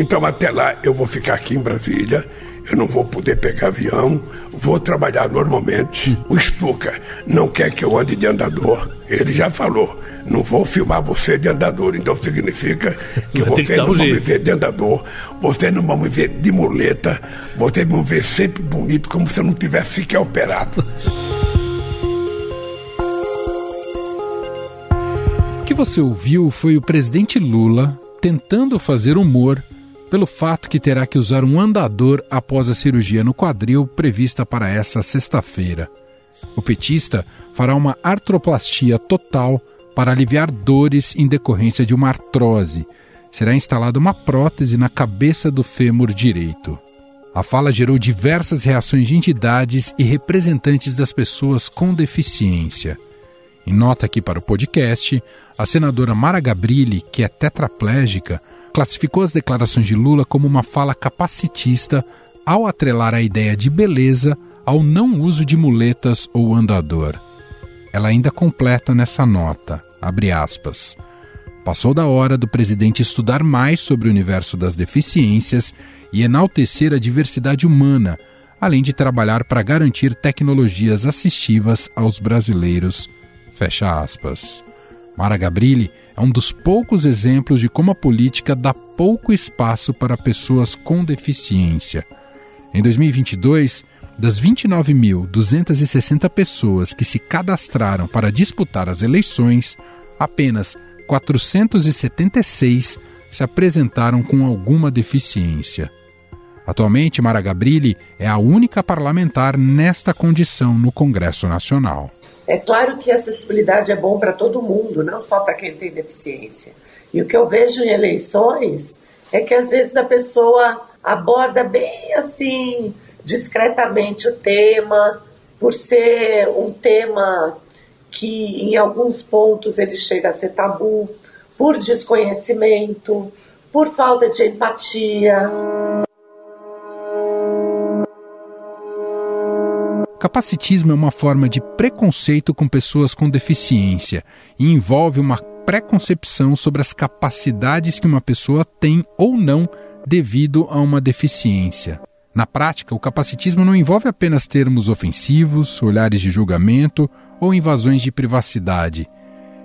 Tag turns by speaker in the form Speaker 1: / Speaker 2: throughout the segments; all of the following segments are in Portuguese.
Speaker 1: Então até lá eu vou ficar aqui em Brasília, eu não vou poder pegar avião, vou trabalhar normalmente. O Stuka não quer que eu ande de andador. Ele já falou, não vou filmar você de andador, então significa que você que não um vão me ver de andador, você não vão me ver de muleta, você vai me ver sempre bonito como se eu não tivesse sequer operado.
Speaker 2: O que você ouviu foi o presidente Lula tentando fazer humor pelo fato que terá que usar um andador após a cirurgia no quadril prevista para esta sexta-feira. O petista fará uma artroplastia total para aliviar dores em decorrência de uma artrose. Será instalada uma prótese na cabeça do fêmur direito. A fala gerou diversas reações de entidades e representantes das pessoas com deficiência. Em nota aqui para o podcast, a senadora Mara Gabrilli, que é tetraplégica, classificou as declarações de Lula como uma fala capacitista ao atrelar a ideia de beleza ao não uso de muletas ou andador. Ela ainda completa nessa nota, aspas, Passou da hora do presidente estudar mais sobre o universo das deficiências e enaltecer a diversidade humana, além de trabalhar para garantir tecnologias assistivas aos brasileiros. Fecha aspas. Mara Gabrilli é um dos poucos exemplos de como a política dá pouco espaço para pessoas com deficiência. Em 2022, das 29.260 pessoas que se cadastraram para disputar as eleições, apenas 476 se apresentaram com alguma deficiência. Atualmente, Mara Gabrilli é a única parlamentar nesta condição no Congresso Nacional.
Speaker 3: É claro que acessibilidade é bom para todo mundo, não só para quem tem deficiência. E o que eu vejo em eleições é que às vezes a pessoa aborda bem assim, discretamente o tema, por ser um tema que em alguns pontos ele chega a ser tabu, por desconhecimento, por falta de empatia.
Speaker 2: Capacitismo é uma forma de preconceito com pessoas com deficiência e envolve uma preconcepção sobre as capacidades que uma pessoa tem ou não devido a uma deficiência. Na prática, o capacitismo não envolve apenas termos ofensivos, olhares de julgamento ou invasões de privacidade.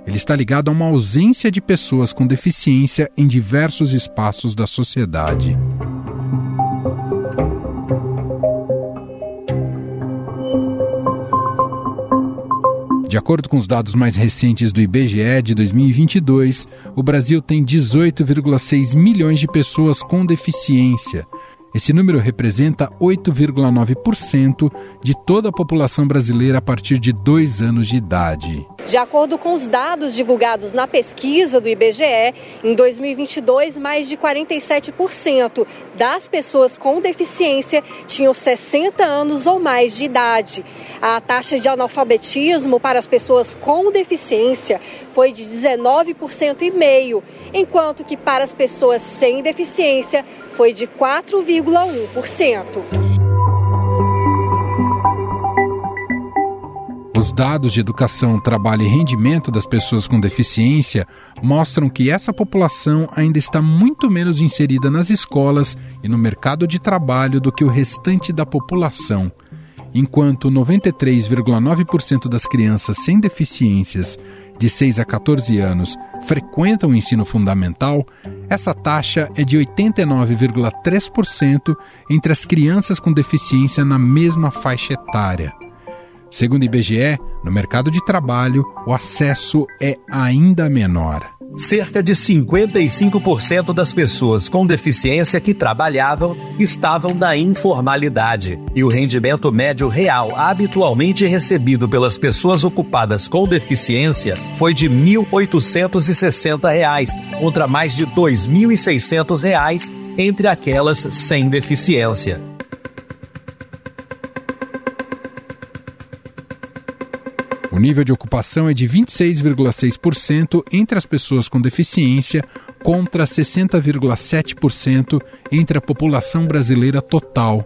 Speaker 2: Ele está ligado a uma ausência de pessoas com deficiência em diversos espaços da sociedade. De acordo com os dados mais recentes do IBGE de 2022, o Brasil tem 18,6 milhões de pessoas com deficiência, esse número representa 8,9% de toda a população brasileira a partir de dois anos de idade.
Speaker 4: De acordo com os dados divulgados na pesquisa do IBGE, em 2022, mais de 47% das pessoas com deficiência tinham 60 anos ou mais de idade. A taxa de analfabetismo para as pessoas com deficiência foi de 19,5%, enquanto que para as pessoas sem deficiência foi de 4,1%.
Speaker 2: Os dados de educação, trabalho e rendimento das pessoas com deficiência mostram que essa população ainda está muito menos inserida nas escolas e no mercado de trabalho do que o restante da população. Enquanto 93,9% das crianças sem deficiências de 6 a 14 anos frequentam o ensino fundamental, essa taxa é de 89,3% entre as crianças com deficiência na mesma faixa etária. Segundo o IBGE, no mercado de trabalho, o acesso é ainda menor.
Speaker 5: Cerca de 55% das pessoas com deficiência que trabalhavam estavam na informalidade. E o rendimento médio real habitualmente recebido pelas pessoas ocupadas com deficiência foi de R$ 1.860, contra mais de R$ 2.600 entre aquelas sem deficiência.
Speaker 2: Nível de ocupação é de 26,6% entre as pessoas com deficiência, contra 60,7% entre a população brasileira total.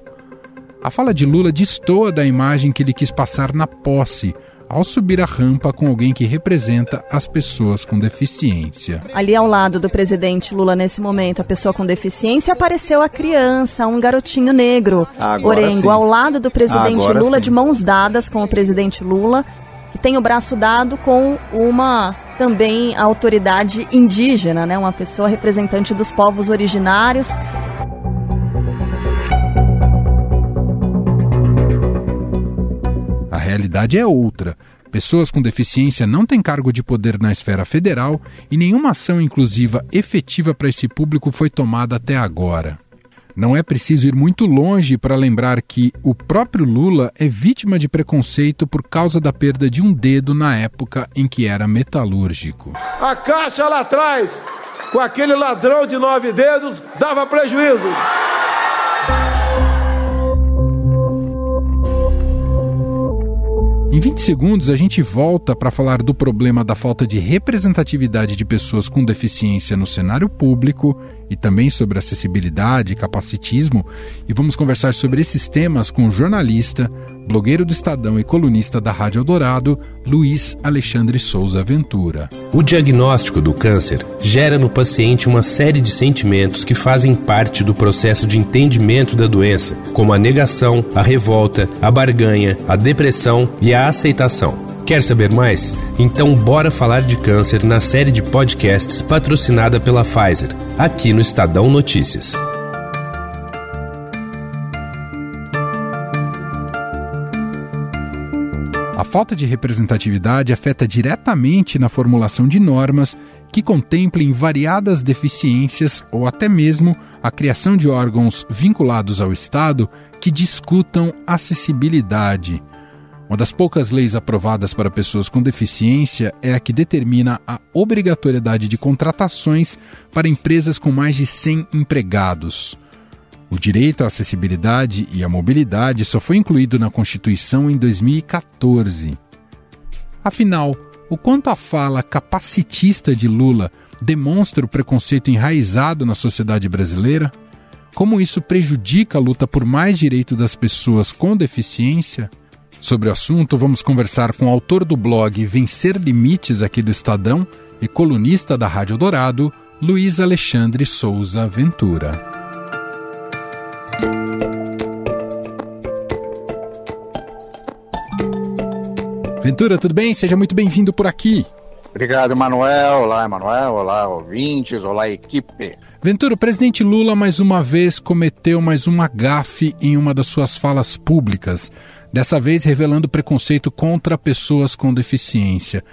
Speaker 2: A fala de Lula destoa da imagem que ele quis passar na posse, ao subir a rampa com alguém que representa as pessoas com deficiência.
Speaker 6: Ali ao lado do presidente Lula, nesse momento, a pessoa com deficiência, apareceu a criança, um garotinho negro. Agora Orengo, sim. ao lado do presidente Agora Lula, sim. de mãos dadas com o presidente Lula, que tem o braço dado com uma também autoridade indígena, né? uma pessoa representante dos povos originários.
Speaker 2: A realidade é outra. Pessoas com deficiência não têm cargo de poder na esfera federal e nenhuma ação inclusiva efetiva para esse público foi tomada até agora. Não é preciso ir muito longe para lembrar que o próprio Lula é vítima de preconceito por causa da perda de um dedo na época em que era metalúrgico.
Speaker 7: A caixa lá atrás, com aquele ladrão de nove dedos, dava prejuízo.
Speaker 2: Em 20 segundos, a gente volta para falar do problema da falta de representatividade de pessoas com deficiência no cenário público e também sobre acessibilidade e capacitismo, e vamos conversar sobre esses temas com o jornalista, blogueiro do Estadão e colunista da Rádio Eldorado, Luiz Alexandre Souza Ventura.
Speaker 8: O diagnóstico do câncer gera no paciente uma série de sentimentos que fazem parte do processo de entendimento da doença, como a negação, a revolta, a barganha, a depressão e a aceitação. Quer saber mais? Então bora falar de câncer na série de podcasts patrocinada pela Pfizer, aqui no Estadão Notícias.
Speaker 2: A falta de representatividade afeta diretamente na formulação de normas que contemplem variadas deficiências ou até mesmo a criação de órgãos vinculados ao Estado que discutam acessibilidade. Uma das poucas leis aprovadas para pessoas com deficiência é a que determina a obrigatoriedade de contratações para empresas com mais de 100 empregados. O direito à acessibilidade e à mobilidade só foi incluído na Constituição em 2014. Afinal, o quanto a fala capacitista de Lula demonstra o preconceito enraizado na sociedade brasileira? Como isso prejudica a luta por mais direito das pessoas com deficiência? Sobre o assunto, vamos conversar com o autor do blog Vencer Limites aqui do Estadão e colunista da Rádio Dourado, Luiz Alexandre Souza Ventura. Ventura, tudo bem? Seja muito bem-vindo por aqui.
Speaker 9: Obrigado, Emanuel. Olá, Emanuel. Olá, ouvintes. Olá, equipe.
Speaker 2: Ventura, o presidente Lula mais uma vez cometeu mais uma gafe em uma das suas falas públicas dessa vez revelando preconceito contra pessoas com deficiência.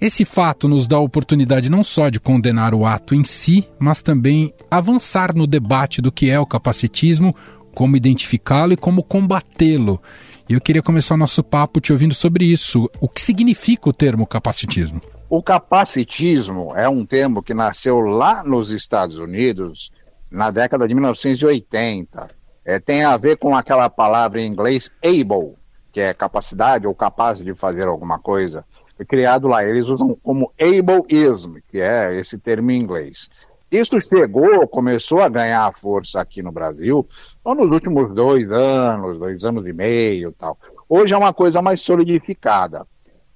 Speaker 2: Esse fato nos dá a oportunidade não só de condenar o ato em si, mas também avançar no debate do que é o capacitismo, como identificá-lo e como combatê-lo. E eu queria começar o nosso papo te ouvindo sobre isso. O que significa o termo capacitismo?
Speaker 9: O capacitismo é um termo que nasceu lá nos Estados Unidos na década de 1980 é, tem a ver com aquela palavra em inglês able, que é capacidade ou capaz de fazer alguma coisa. Foi criado lá. Eles usam como ableism, que é esse termo em inglês. Isso chegou, começou a ganhar força aqui no Brasil nos últimos dois anos, dois anos e meio tal. Hoje é uma coisa mais solidificada.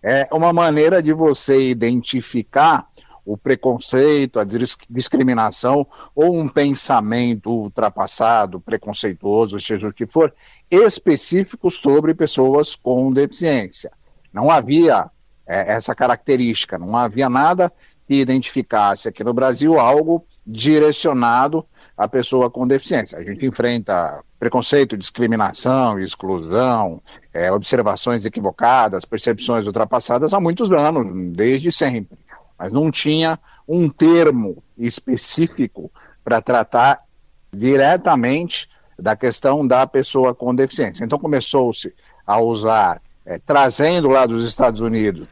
Speaker 9: É uma maneira de você identificar o preconceito, a discriminação ou um pensamento ultrapassado, preconceituoso, seja o que for, específico sobre pessoas com deficiência. Não havia é, essa característica, não havia nada que identificasse aqui no Brasil algo direcionado à pessoa com deficiência. A gente enfrenta preconceito, discriminação, exclusão, é, observações equivocadas, percepções ultrapassadas há muitos anos, desde sempre mas não tinha um termo específico para tratar diretamente da questão da pessoa com deficiência. Então começou-se a usar, é, trazendo lá dos Estados Unidos,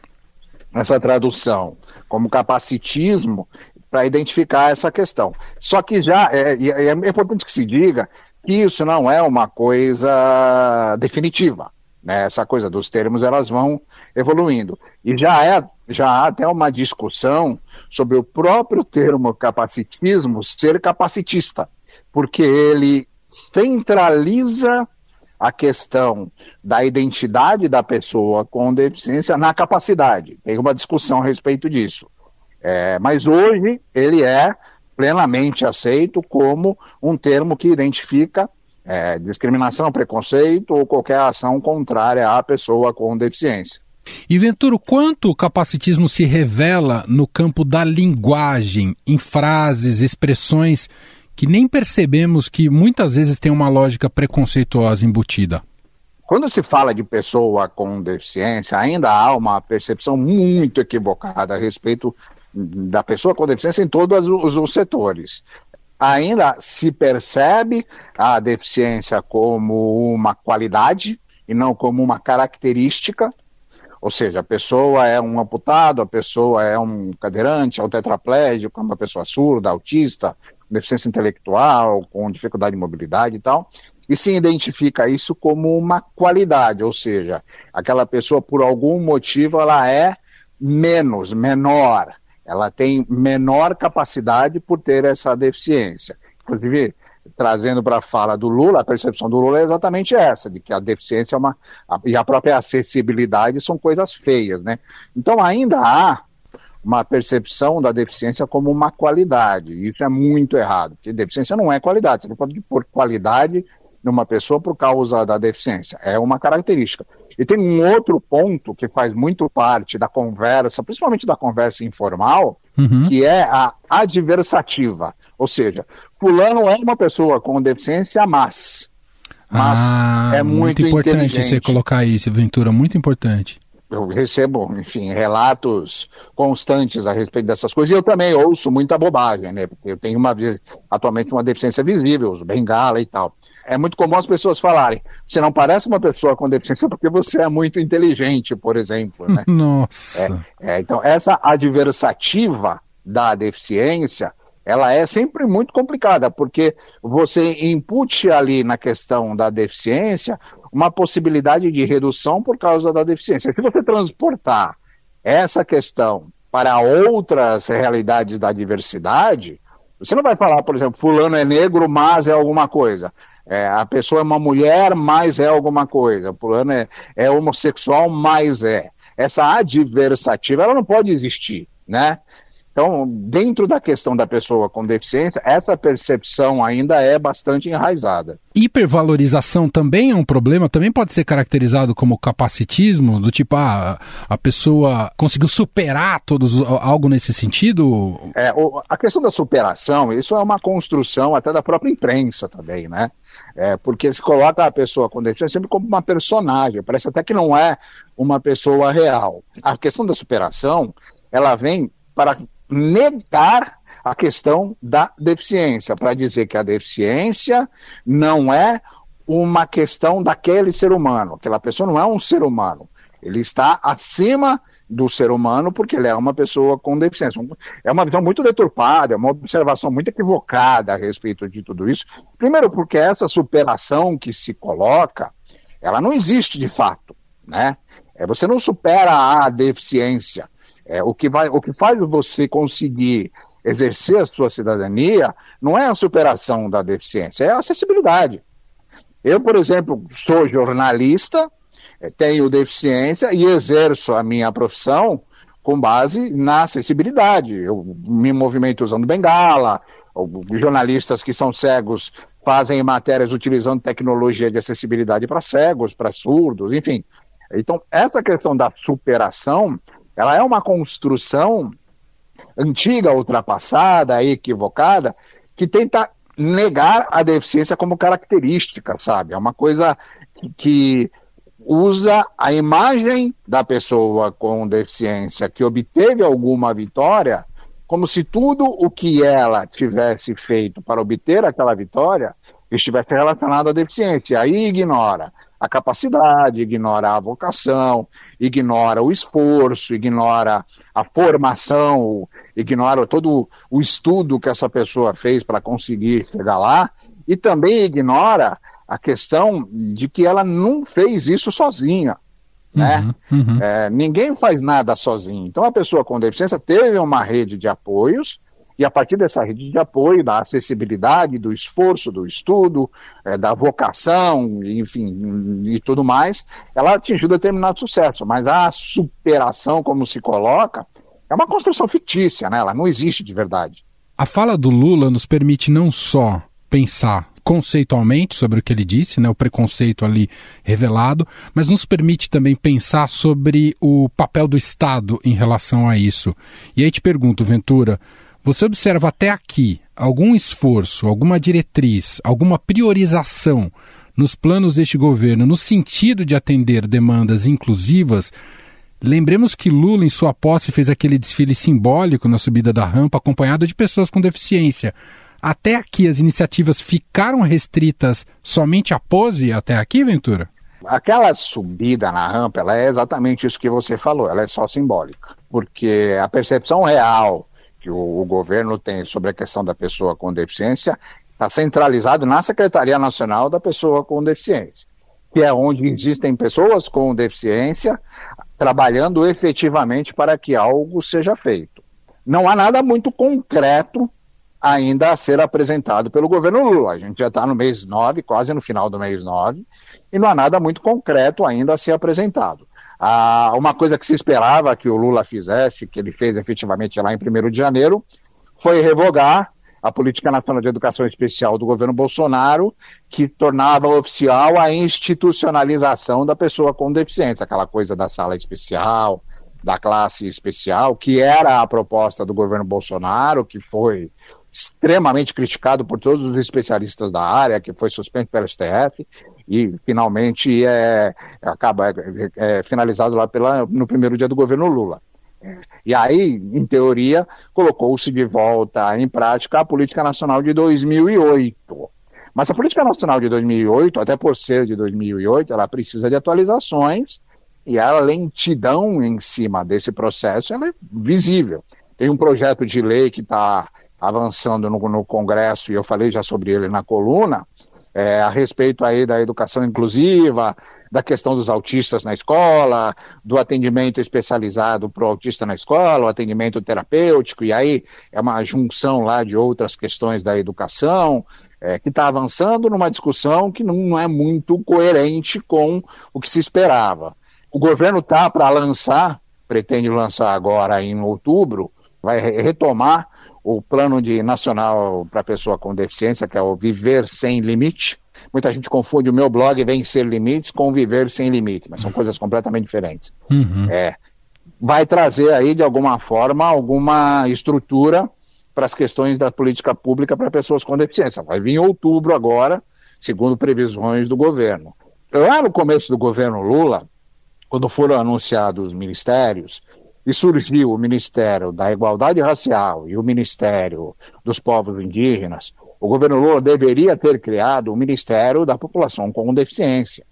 Speaker 9: essa tradução como capacitismo para identificar essa questão. Só que já é, é, é importante que se diga que isso não é uma coisa definitiva. Né? Essa coisa dos termos elas vão evoluindo. E já é já há até uma discussão sobre o próprio termo capacitismo ser capacitista, porque ele centraliza a questão da identidade da pessoa com deficiência na capacidade. Tem uma discussão a respeito disso. É, mas hoje ele é plenamente aceito como um termo que identifica é, discriminação, preconceito ou qualquer ação contrária à pessoa com deficiência.
Speaker 2: E Venturo, quanto o capacitismo se revela no campo da linguagem, em frases, expressões que nem percebemos que muitas vezes tem uma lógica preconceituosa embutida?
Speaker 9: Quando se fala de pessoa com deficiência, ainda há uma percepção muito equivocada a respeito da pessoa com deficiência em todos os, os setores. Ainda se percebe a deficiência como uma qualidade e não como uma característica, ou seja, a pessoa é um amputado, a pessoa é um cadeirante, é um tetraplégico, é uma pessoa surda, autista, deficiência intelectual, com dificuldade de mobilidade e tal, e se identifica isso como uma qualidade, ou seja, aquela pessoa por algum motivo ela é menos, menor, ela tem menor capacidade por ter essa deficiência. Inclusive, trazendo para a fala do Lula, a percepção do Lula é exatamente essa, de que a deficiência é uma, a, e a própria acessibilidade são coisas feias, né? Então ainda há uma percepção da deficiência como uma qualidade. Isso é muito errado, porque deficiência não é qualidade. Você não pode pôr qualidade numa pessoa por causa da deficiência. É uma característica. E tem um outro ponto que faz muito parte da conversa, principalmente da conversa informal, uhum. que é a adversativa. Ou seja, fulano é uma pessoa com deficiência, mas. Mas
Speaker 2: ah, é muito, muito importante você colocar isso, Ventura, muito importante
Speaker 9: eu recebo, enfim, relatos constantes a respeito dessas coisas, e eu também ouço muita bobagem, né? Porque eu tenho uma atualmente uma deficiência visível, bengala e tal. É muito comum as pessoas falarem, você não parece uma pessoa com deficiência porque você é muito inteligente, por exemplo, né?
Speaker 2: Nossa.
Speaker 9: É, é, então, essa adversativa da deficiência, ela é sempre muito complicada, porque você impute ali na questão da deficiência uma possibilidade de redução por causa da deficiência. Se você transportar essa questão para outras realidades da diversidade, você não vai falar, por exemplo, fulano é negro, mas é alguma coisa. É, a pessoa é uma mulher, mas é alguma coisa. Fulano é, é homossexual, mas é. Essa adversativa, ela não pode existir, né? Então, dentro da questão da pessoa com deficiência, essa percepção ainda é bastante enraizada.
Speaker 2: Hipervalorização também é um problema, também pode ser caracterizado como capacitismo, do tipo, ah, a pessoa conseguiu superar todos algo nesse sentido?
Speaker 9: É, a questão da superação, isso é uma construção até da própria imprensa também, né? É, porque se coloca a pessoa com deficiência sempre como uma personagem, parece até que não é uma pessoa real. A questão da superação, ela vem para negar a questão da deficiência, para dizer que a deficiência não é uma questão daquele ser humano, aquela pessoa não é um ser humano, ele está acima do ser humano porque ele é uma pessoa com deficiência. É uma visão muito deturpada, é uma observação muito equivocada a respeito de tudo isso. Primeiro porque essa superação que se coloca, ela não existe de fato, né? É, você não supera a deficiência. É, o, que vai, o que faz você conseguir exercer a sua cidadania não é a superação da deficiência, é a acessibilidade. Eu, por exemplo, sou jornalista, é, tenho deficiência e exerço a minha profissão com base na acessibilidade. Eu me movimento usando bengala, jornalistas que são cegos fazem matérias utilizando tecnologia de acessibilidade para cegos, para surdos, enfim. Então, essa questão da superação ela é uma construção antiga, ultrapassada, equivocada, que tenta negar a deficiência como característica, sabe? É uma coisa que, usa a imagem da pessoa com deficiência que obteve alguma vitória como se tudo o que ela tivesse feito para obter aquela vitória estivesse relacionado à deficiência. Aí ignora a capacidade, ignora a vocação, ignora o esforço, ignora a formação, ignora todo o estudo que essa pessoa fez para conseguir chegar lá e também ignora a questão de que ela não fez isso sozinha. Né? Uhum, uhum. É, ninguém faz nada sozinho. Então, a pessoa com deficiência teve uma rede de apoios E a partir dessa rede de apoio, da acessibilidade, do esforço, do estudo, é, da vocação, enfim, e tudo mais, ela atingiu determinado sucesso. Mas a superação, como se coloca, é uma construção fictícia, né? ela não existe de verdade.
Speaker 2: A fala do Lula nos permite não só pensar conceitualmente sobre o que ele disse, né, o preconceito ali revelado, mas nos permite também pensar sobre o papel do Estado em relação a isso. E aí te pergunto, Ventura, você observa até aqui algum esforço, alguma diretriz, alguma priorização nos planos deste governo no sentido de atender demandas inclusivas? Lembremos que Lula, em sua posse, fez aquele desfile simbólico na subida da rampa, acompanhado de pessoas com deficiência. Até aqui as iniciativas ficaram restritas somente à pose até aqui, Ventura?
Speaker 9: Aquela subida na rampa, ela é exatamente isso que você falou, ela é só simbólica, porque a percepção real que o, o governo tem sobre a questão da pessoa com deficiência está centralizado na Secretaria Nacional da Pessoa com Deficiência, que é onde existem pessoas com deficiência trabalhando efetivamente para que algo seja feito. Não há nada muito concreto ainda a ser apresentado pelo governo Lula. A gente já está no mês 9, quase no final do mês 9, e não há nada muito concreto ainda a ser apresentado. Ah, uma coisa que se esperava que o Lula fizesse, que ele fez efetivamente lá em 1 de janeiro, foi revogar a Política Nacional de Educação Especial do governo Bolsonaro, que tornava oficial a institucionalização da pessoa com deficiência, aquela coisa da sala especial, da classe especial, que era a proposta do governo Bolsonaro, que foi extremamente criticado por todos os especialistas da área, que foi suspenso pelo STF e finalmente é, acaba é, é, finalizado lá pela, no primeiro dia do governo Lula. E aí, em teoria, colocou-se de volta em prática a Política Nacional de 2008. Mas a Política Nacional de 2008, até por ser de 2008, ela precisa de atualizações e a lentidão em cima desse processo é visível. Tem um projeto de lei que está avançando no, no, Congresso, e eu falei já sobre ele na coluna, é, a respeito aí da educação inclusiva, da questão dos autistas na escola, do atendimento especializado para o autista na escola, o atendimento terapêutico, e aí é uma junção lá de outras questões da educação, é, que está avançando numa discussão que não é muito coerente com o que se esperava. O governo está para lançar, pretende lançar agora em outubro, vai retomar o plano de nacional para pessoa com deficiência, que é o Viver Sem Limite. Muita gente confunde o meu blog Vencer Limites com Viver Sem Limite, mas são coisas completamente diferentes. Uhum. É, vai trazer aí, de alguma forma, alguma estrutura para as questões da política pública para pessoas com deficiência. Vai vir em outubro agora, segundo previsões do governo. Lá no começo do governo Lula, quando foram anunciados os ministérios, e surgiu o Ministério da Igualdade Racial e o Ministério dos Povos Indígenas, o governo Lula deveria ter criado o Ministério da População com Deficiência.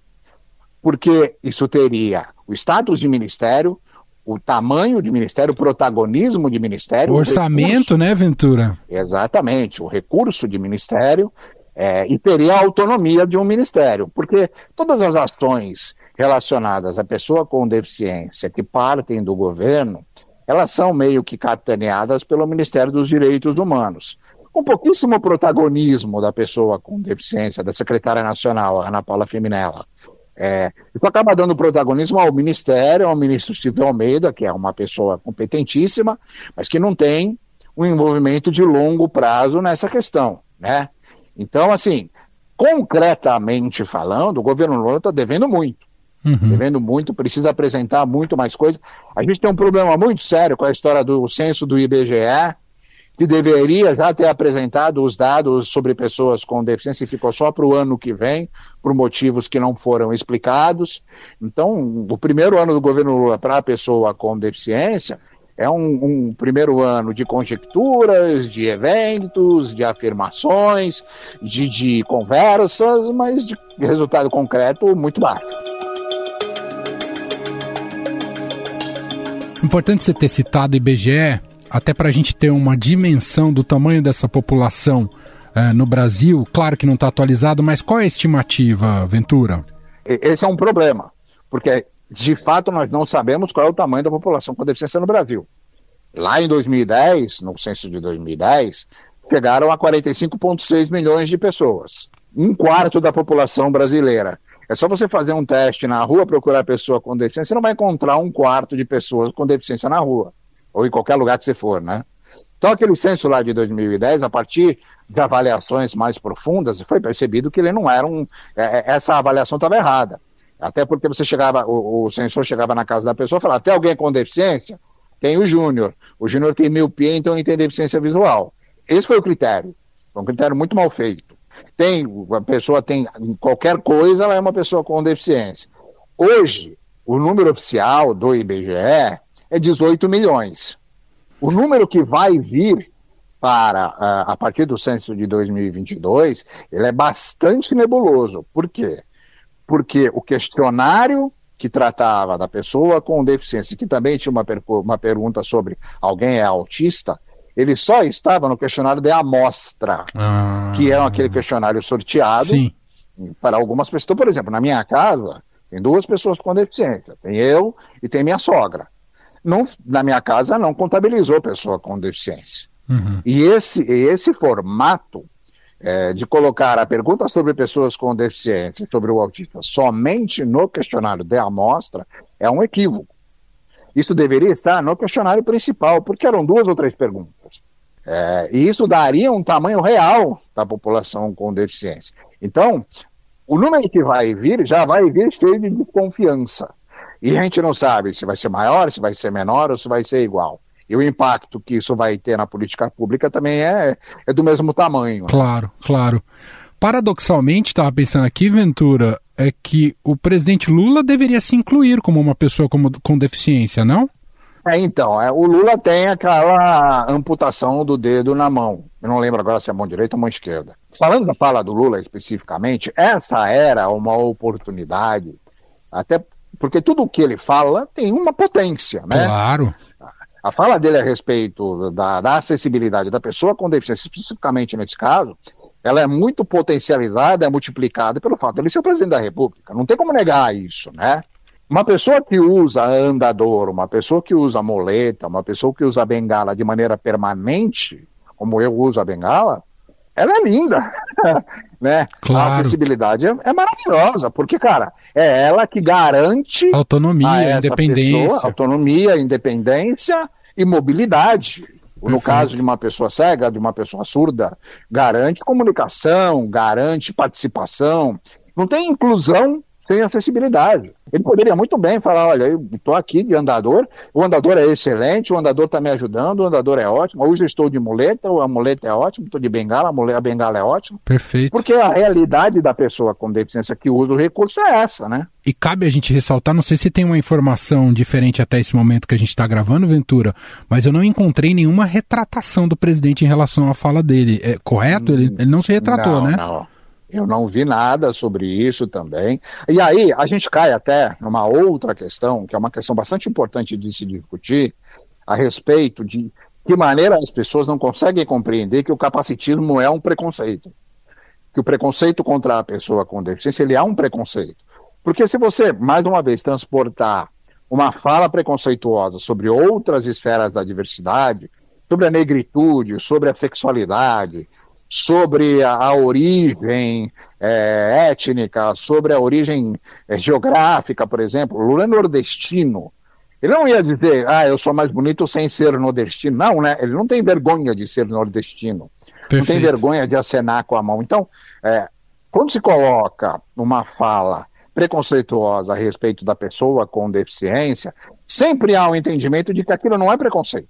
Speaker 9: Porque isso teria o status de ministério, o tamanho de ministério, o protagonismo de ministério.
Speaker 2: O orçamento, o né, Ventura?
Speaker 9: Exatamente, o recurso de ministério é, e teria a autonomia de um ministério. Porque todas as ações relacionadas à pessoa com deficiência que partem do governo, elas são meio que capitaneadas pelo Ministério dos Direitos Humanos. Com pouquíssimo protagonismo da pessoa com deficiência, da secretária nacional, Ana Paula Feminella. É, isso acaba dando protagonismo ao Ministério, ao ministro Silvio Almeida, que é uma pessoa competentíssima, mas que não tem um envolvimento de longo prazo nessa questão, né? Então, assim, concretamente falando, o governo Lula está devendo muito. Uhum. Devendo muito, precisa apresentar muito mais coisas. A gente tem um problema muito sério com a história do censo do IBGE, que deveria já ter apresentado os dados sobre pessoas com deficiência e ficou só para o ano que vem, por motivos que não foram explicados. Então, o primeiro ano do governo Lula para a pessoa com deficiência é um, um, primeiro ano de conjecturas, de eventos, de afirmações, de, de conversas, mas de resultado concreto muito baixo.
Speaker 2: Importante você ter citado o IBGE, até para a gente ter uma dimensão do tamanho dessa população é, no Brasil. Claro que não está atualizado, mas qual é a estimativa, Ventura?
Speaker 9: Esse é um problema, porque de fato nós não sabemos qual é o tamanho da população com deficiência no Brasil. Lá em 2010, no censo de 2010, chegaram a 45,6 milhões de pessoas. Um quarto da população brasileira. É só você fazer um teste na rua, procurar pessoa com deficiência, você não vai encontrar um quarto de pessoas com deficiência na rua, ou em qualquer lugar que você for, né? Então, aquele censo lá de 2010, a partir de avaliações mais profundas, foi percebido que ele não era um. É, é essa avaliação estava errada. Até porque você chegava, o, o sensor chegava na casa da pessoa e falava: tem alguém com deficiência? Tem o Júnior. O Júnior tem miopia, então ele tem deficiência visual. Esse foi o critério. Foi um critério muito mal feito. Tem, a pessoa tem qualquer coisa, ela é uma pessoa com deficiência. Hoje, o número oficial do IBGE é 18 milhões. O número que vai vir para a partir do censo de 2022, ele é bastante nebuloso. Por quê? Porque o questionário que tratava da pessoa com deficiência, que também tinha uma, uma pergunta sobre alguém é autista, ele só estava no questionário de amostra, ah, que é aquele questionário sorteado sim. para algumas pessoas. Então, por exemplo, na minha casa, tem duas pessoas com deficiência, tem eu e tem minha sogra não, na minha casa não contabilizou pessoa com deficiência. Uhum. E esse, esse formato é, de colocar a pergunta sobre pessoas com deficiência, sobre o autista, somente no questionário de amostra, é um equívoco. Isso deveria estar no questionário principal, porque eram duas ou três perguntas. É, e isso daria um tamanho real da população com deficiência. Então, o número que vai vir já vai vir cheio de desconfiança. E a gente não sabe se vai ser maior, se vai ser menor ou se vai ser igual. E o impacto que isso vai ter na política pública também é, é do mesmo tamanho.
Speaker 2: Claro, claro. Paradoxalmente, estava pensando aqui, Ventura, é que o presidente Lula deveria se incluir como uma pessoa com deficiência, não?
Speaker 9: É, então, é, o Lula tem aquela amputação do dedo na mão. Eu não lembro agora se é mão direita ou mão esquerda. Falando da fala do Lula especificamente, essa era uma oportunidade, até porque tudo o que ele fala tem uma potência, né?
Speaker 2: Claro.
Speaker 9: A fala dele a respeito da, da acessibilidade da pessoa com deficiência, especificamente nesse caso, ela é muito potencializada, é multiplicada pelo fato de ele ser o presidente da República. Não tem como negar isso, né? Uma pessoa que usa andador, uma pessoa que usa moleta, uma pessoa que usa bengala de maneira permanente, como eu uso a bengala, ela é linda, né? Claro. A acessibilidade é, é, maravilhosa, porque, cara, é ela que garante
Speaker 2: autonomia, independência, pessoa,
Speaker 9: autonomia, independência e mobilidade. Perfeito. No caso de uma pessoa cega, de uma pessoa surda, garante comunicação, garante participação. Não tem inclusão sem acessibilidade. Ele poderia muito bem falar: olha, eu estou aqui de andador, o andador é excelente, o andador está me ajudando, o andador é ótimo, hoje eu estou de muleta, a muleta é ótima, estou de bengala, a bengala é ótima.
Speaker 2: Perfeito.
Speaker 9: Porque a realidade da pessoa com deficiência que usa o recurso é essa, né?
Speaker 2: E cabe a gente ressaltar, não sei se tem uma informação diferente até esse momento que a gente está gravando, Ventura, mas eu não encontrei nenhuma retratação do presidente em relação à fala dele. É correto? Ele, ele não se retratou,
Speaker 9: não,
Speaker 2: né?
Speaker 9: Não. Eu não vi nada sobre isso também. E aí a gente cai até numa outra questão, que é uma questão bastante importante de se discutir, a respeito de que maneira as pessoas não conseguem compreender que o capacitismo é um preconceito. Que o preconceito contra a pessoa com deficiência ele é um preconceito. Porque se você, mais uma vez, transportar uma fala preconceituosa sobre outras esferas da diversidade, sobre a negritude, sobre a sexualidade, sobre a, origem é, étnica, sobre a origem é, geográfica, por exemplo. Lula é nordestino. Ele não ia dizer, ah, eu sou mais bonito sem ser nordestino. Não, né? Ele não tem vergonha de ser nordestino. Perfeito. Não tem vergonha de acenar com a mão. Então, é, quando se coloca uma fala preconceituosa a respeito da pessoa com deficiência, sempre há um entendimento de que aquilo não é preconceito.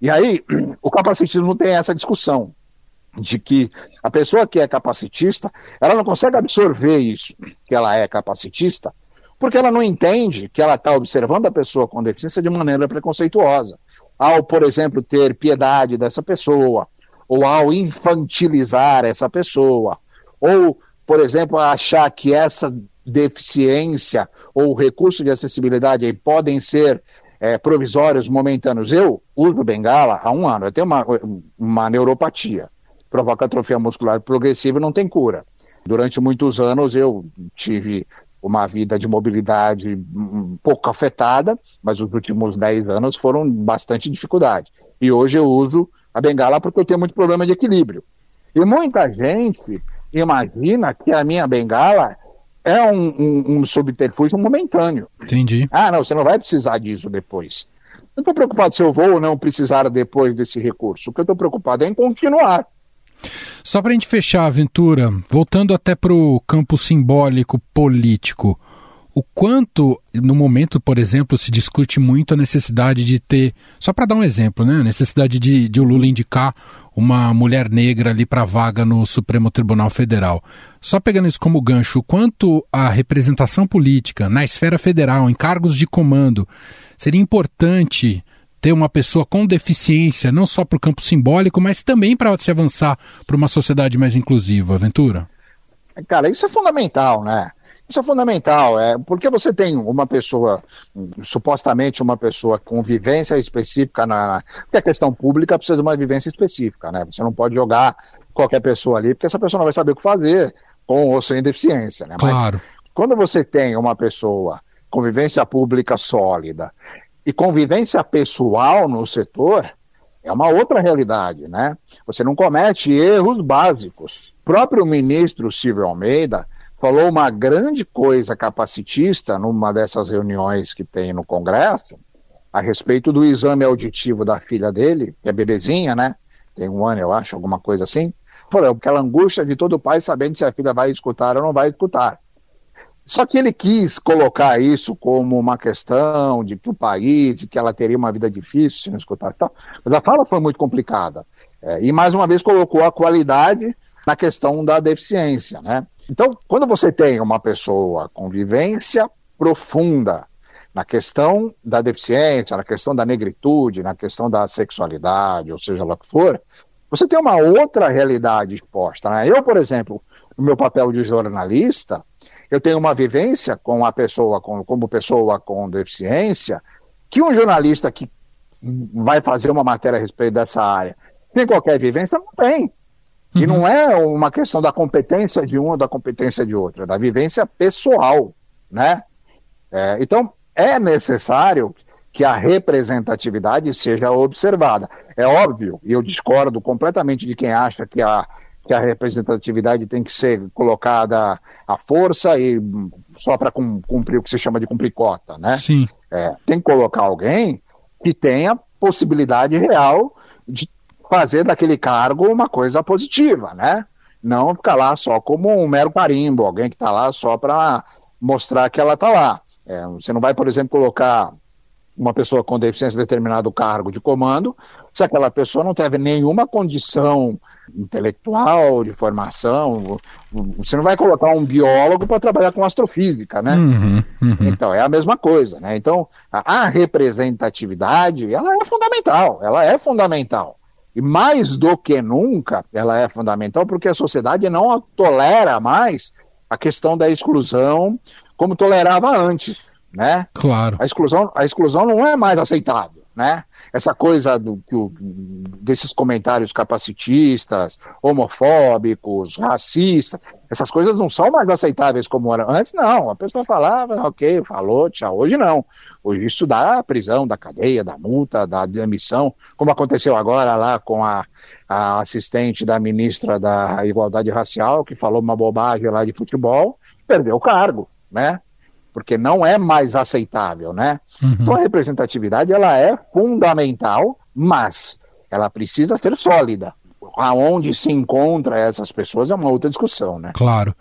Speaker 9: E aí, o capacitismo tem essa discussão de que a pessoa que é capacitista, ela não consegue absorver isso, que ela é capacitista, porque ela não entende que ela está observando a pessoa com deficiência de maneira preconceituosa. Ao, por exemplo, ter piedade dessa pessoa, ou ao infantilizar essa pessoa, ou, por exemplo, achar que essa deficiência ou recurso de acessibilidade podem ser é, provisórios, momentâneos. Eu uso bengala há um ano, eu tenho uma, uma neuropatia provoca atrofia muscular progressiva e não tem cura. Durante muitos anos eu tive uma vida de mobilidade um pouco afetada, mas os últimos 10 anos foram bastante dificuldade. E hoje eu uso a bengala porque eu tenho muito problema de equilíbrio. E muita gente imagina que a minha bengala é um, um, um subterfúgio momentâneo.
Speaker 2: Entendi.
Speaker 9: Ah, não, você não vai precisar disso depois. Não estou preocupado se eu vou ou não precisar depois desse recurso. O que eu estou preocupado é em continuar.
Speaker 2: Só para a gente fechar a aventura, voltando até para o campo simbólico político, o quanto, no momento, por exemplo, se discute muito a necessidade de ter, só para dar um exemplo, né, a necessidade de, de o Lula indicar uma mulher negra ali para vaga no Supremo Tribunal Federal. Só pegando isso como gancho, o quanto a representação política na esfera federal, em cargos de comando, seria importante ter uma pessoa com deficiência, não só para o campo simbólico, mas também para se avançar para uma sociedade mais inclusiva, Aventura?
Speaker 9: Cara, isso é fundamental, né? Isso é fundamental, é porque você tem uma pessoa, supostamente uma pessoa com vivência específica na. Porque a questão pública precisa de uma vivência específica, né? Você não pode jogar qualquer pessoa ali, porque essa pessoa não vai saber o que fazer, com ou sem deficiência, né?
Speaker 2: Claro. Mas
Speaker 9: quando você tem uma pessoa com vivência pública sólida e convivência pessoal no setor é uma outra realidade, né? Você não comete erros básicos. O próprio ministro Silvio Almeida falou uma grande coisa capacitista numa dessas reuniões que tem no Congresso, a respeito do exame auditivo da filha dele, que é bebezinha, né? Tem um ano, eu acho, alguma coisa assim. Por aquela angústia de todo pai sabendo se a filha vai escutar ou não vai escutar. Só que ele quis colocar isso como uma questão de que o país, de que ela teria uma vida difícil se não escutar tal. Mas a fala foi muito complicada. É, e mais uma vez colocou a qualidade na questão da deficiência, né? Então, quando você tem uma pessoa com vivência profunda na questão da deficiência, na questão da negritude, na questão da sexualidade, ou seja lá o que for, você tem uma outra realidade exposta. Né? Eu, por exemplo, no meu papel de jornalista, eu tenho uma vivência com a pessoa, com, como pessoa com deficiência, que um jornalista que vai fazer uma matéria a respeito dessa área tem qualquer vivência? Não tem. E uhum. não é uma questão da competência de um ou da competência de outro, é da vivência pessoal, né? É, então, é necessário que a representatividade seja observada. É óbvio, e eu discordo completamente de quem acha que a que a representatividade tem que ser colocada à força e só para cumprir o que se chama de cumprir cota, né?
Speaker 2: Sim.
Speaker 9: É, tem que colocar alguém que tenha possibilidade real de fazer daquele cargo uma coisa positiva, né? Não ficar lá só como um mero carimbo, alguém que está lá só para mostrar que ela está lá. É, você não vai, por exemplo, colocar uma pessoa com deficiência determinado cargo de comando, se aquela pessoa não teve nenhuma condição intelectual, de formação, você não vai colocar um biólogo para trabalhar com astrofísica, né?
Speaker 2: Uhum, uhum.
Speaker 9: Então, é a mesma coisa, né? Então, a, a representatividade, ela é fundamental, ela é fundamental. E mais do que nunca, ela é fundamental porque a sociedade não tolera mais a questão da exclusão como tolerava antes né?
Speaker 2: Claro.
Speaker 9: A exclusão, a exclusão não é mais aceitável, né? Essa coisa do, do, desses comentários capacitistas, homofóbicos, racistas, essas coisas não são mais aceitáveis como eram antes, não. A pessoa falava, ok, falou, tchau. Hoje não. Hoje isso dá prisão, da cadeia, da multa, da demissão, como aconteceu agora lá com a, a assistente da ministra da Igualdade Racial, que falou uma bobagem lá de futebol, perdeu o cargo, né? Porque não é mais aceitável, né? Uhum. Então a representatividade ela é fundamental, mas ela precisa ser sólida. Aonde se encontra essas pessoas é uma outra discussão, né?
Speaker 2: Claro.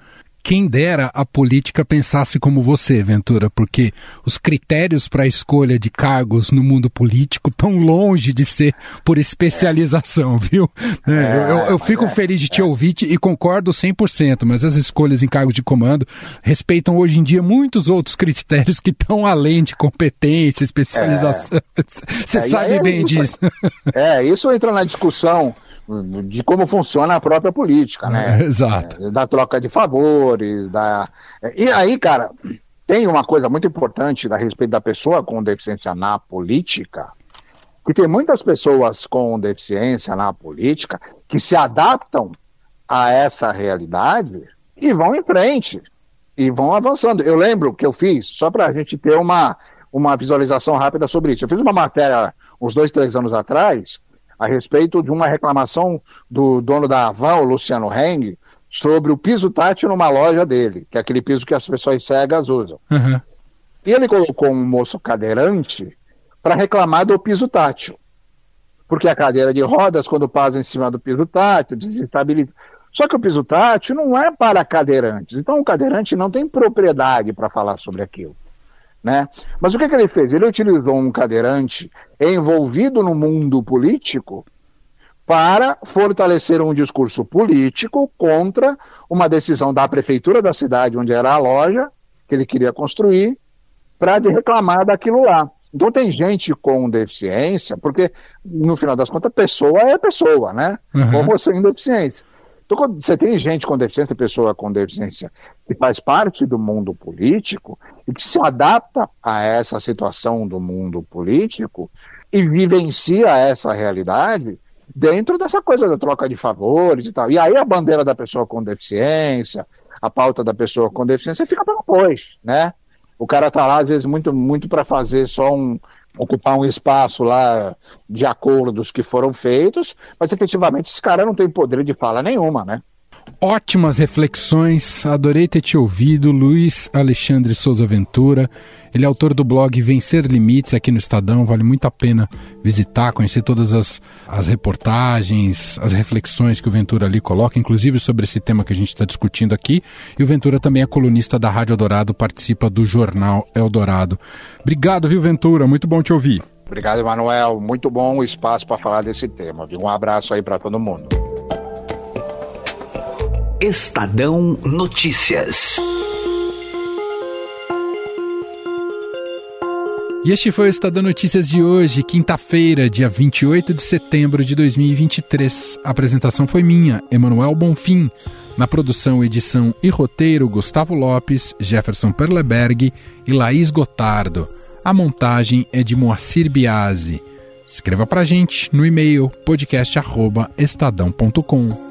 Speaker 2: Quem dera a política pensasse como você, Ventura, porque os critérios para a escolha de cargos no mundo político estão longe de ser por especialização, viu? É, é, eu, eu fico é, feliz de te é. ouvir e concordo 100%, mas as escolhas em cargos de comando respeitam hoje em dia muitos outros critérios que estão além de competência, especialização. É. Você sabe bem
Speaker 9: isso,
Speaker 2: disso.
Speaker 9: É, isso entra na discussão de como funciona a própria política, né?
Speaker 2: É, exato.
Speaker 9: É, da troca de favores, da... E aí, cara, tem uma coisa muito importante a respeito da pessoa com deficiência na política, que tem muitas pessoas com deficiência na política que se adaptam a essa realidade e vão em frente. e vão avançando. Eu lembro que eu fiz, só para a gente ter uma, uma visualização rápida sobre isso. Eu fiz uma matéria uns dois, três anos atrás a respeito de uma reclamação do dono da Avan, o Luciano Heng, sobre o piso tátil numa loja dele, que é aquele piso que as pessoas cegas usam. Uhum. E ele colocou um moço cadeirante para reclamar do piso tátil. Porque a cadeira de rodas, quando passa em cima do piso tátil, desestabiliza. Só que o piso tátil não é para cadeirantes. Então o cadeirante não tem propriedade para falar sobre aquilo. Né? Mas o que, que ele fez? Ele utilizou um cadeirante envolvido no mundo político para fortalecer um discurso político contra uma decisão da prefeitura da cidade onde era a loja que ele queria construir para reclamar daquilo lá. Então tem gente com deficiência, porque no final das contas, pessoa é pessoa, né? Uhum. Como você em deficiência. Então, quando você tem gente com deficiência, pessoa com deficiência, que faz parte do mundo político e que se adapta a essa situação do mundo político e vivencia essa realidade dentro dessa coisa da troca de favores e tal. E aí a bandeira da pessoa com deficiência, a pauta da pessoa com deficiência fica para depois, né? O cara tá lá, às vezes, muito, muito para fazer só um. ocupar um espaço lá de acordos que foram feitos, mas efetivamente esse cara não tem poder de fala nenhuma, né?
Speaker 2: Ótimas reflexões, adorei ter te ouvido, Luiz Alexandre Souza Ventura. Ele é autor do blog Vencer Limites aqui no Estadão, vale muito a pena visitar, conhecer todas as, as reportagens, as reflexões que o Ventura ali coloca, inclusive sobre esse tema que a gente está discutindo aqui. E o Ventura também é colunista da Rádio Eldorado, participa do jornal Eldorado. Obrigado, viu, Ventura? Muito bom te ouvir.
Speaker 9: Obrigado, Emanuel. Muito bom o espaço para falar desse tema. Um abraço aí para todo mundo.
Speaker 5: Estadão Notícias.
Speaker 2: E este foi o Estadão Notícias de hoje, quinta-feira, dia 28 de setembro de 2023. A apresentação foi minha, Emanuel Bonfim. Na produção, edição e roteiro, Gustavo Lopes, Jefferson Perleberg e Laís Gotardo. A montagem é de Moacir Biasi. Escreva pra gente no e-mail podcast@estadão.com.